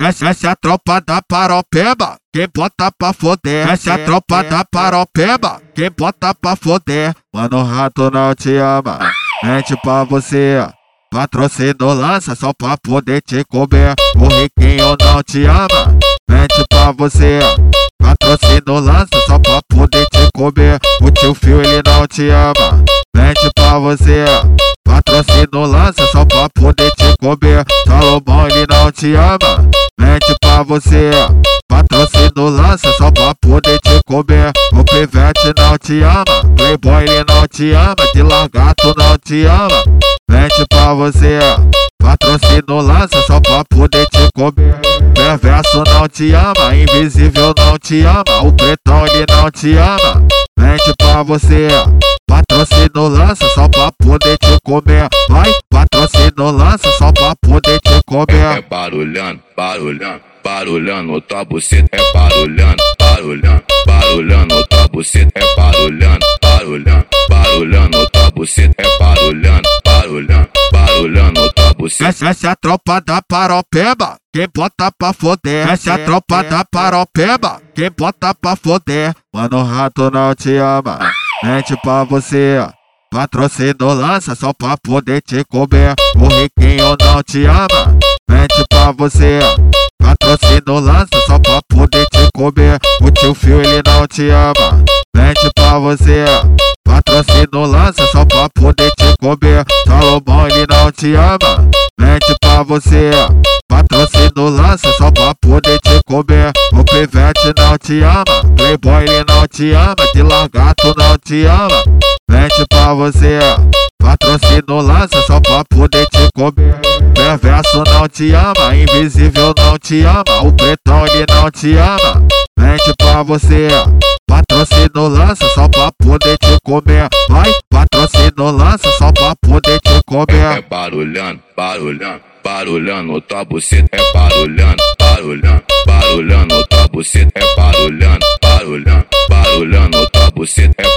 Essa, essa é a tropa da paropeba, quem bota pra foder. Essa é a tropa da paropeba, quem bota pra foder. Mano, o rato não te ama, mente pra você. Patrocínio lança só pra poder te comer. O riquinho não te ama, mente pra você. Patrocínio lança só pra poder te comer. O tio Fio ele não te ama, mente pra você. Patrocínio lança só pra poder te comer. Salomão ele não te ama, mente pra você. Patrocínio lança só pra poder te comer. O pivete não te ama, playboy ele não te ama. De lagarto não te ama, mente pra você. Patrocínio lança só pra poder te comer. Perverso não te ama, invisível não te ama. O pretão ele não te ama, mente pra você. Patrocínio lança só pra poder te comer. Vai, patrocínio lança É barulhando, barulhando, barulhando, tua buceta é barulhando, barulhando, barulhando, tua buceta é barulhando, barulhando, barulhando, tua buceta é barulhando, barulhando, barulhando, tua buceta. Essa, essa é a tropa da paropeba, quem bota pra foder. Essa é a tropa da paropeba, quem bota pra foder. Mano, o rato não te ama, mente pra você. Patrocínio lança só pra poder te comer. O riquinho não te ama, mente pra você. Patrocínio lança só pra poder te comer. O tio Fio ele não te ama, mente pra você. Patrocínio lança só pra poder te comer. Salomão ele não te ama, mente pra você. Patrocínio lança só pra poder te comer. O pivete não te ama, playboy ele não te ama. De lagarto não te ama, mente pra você. Patrocínio lança só pra poder te comer. Perverso não te ama, invisível não te ama. O pretão ele não te ama, mente pra você. Patrocínio lança só pra poder te comer. Vai, patrocínio lança só pra poder te É comer. é barulhando, barulhando, barulhando, tua buceta é barulhando, barulhando, barulhando, tua buceta é barulhando, barulhando, barulhando, tua buceta.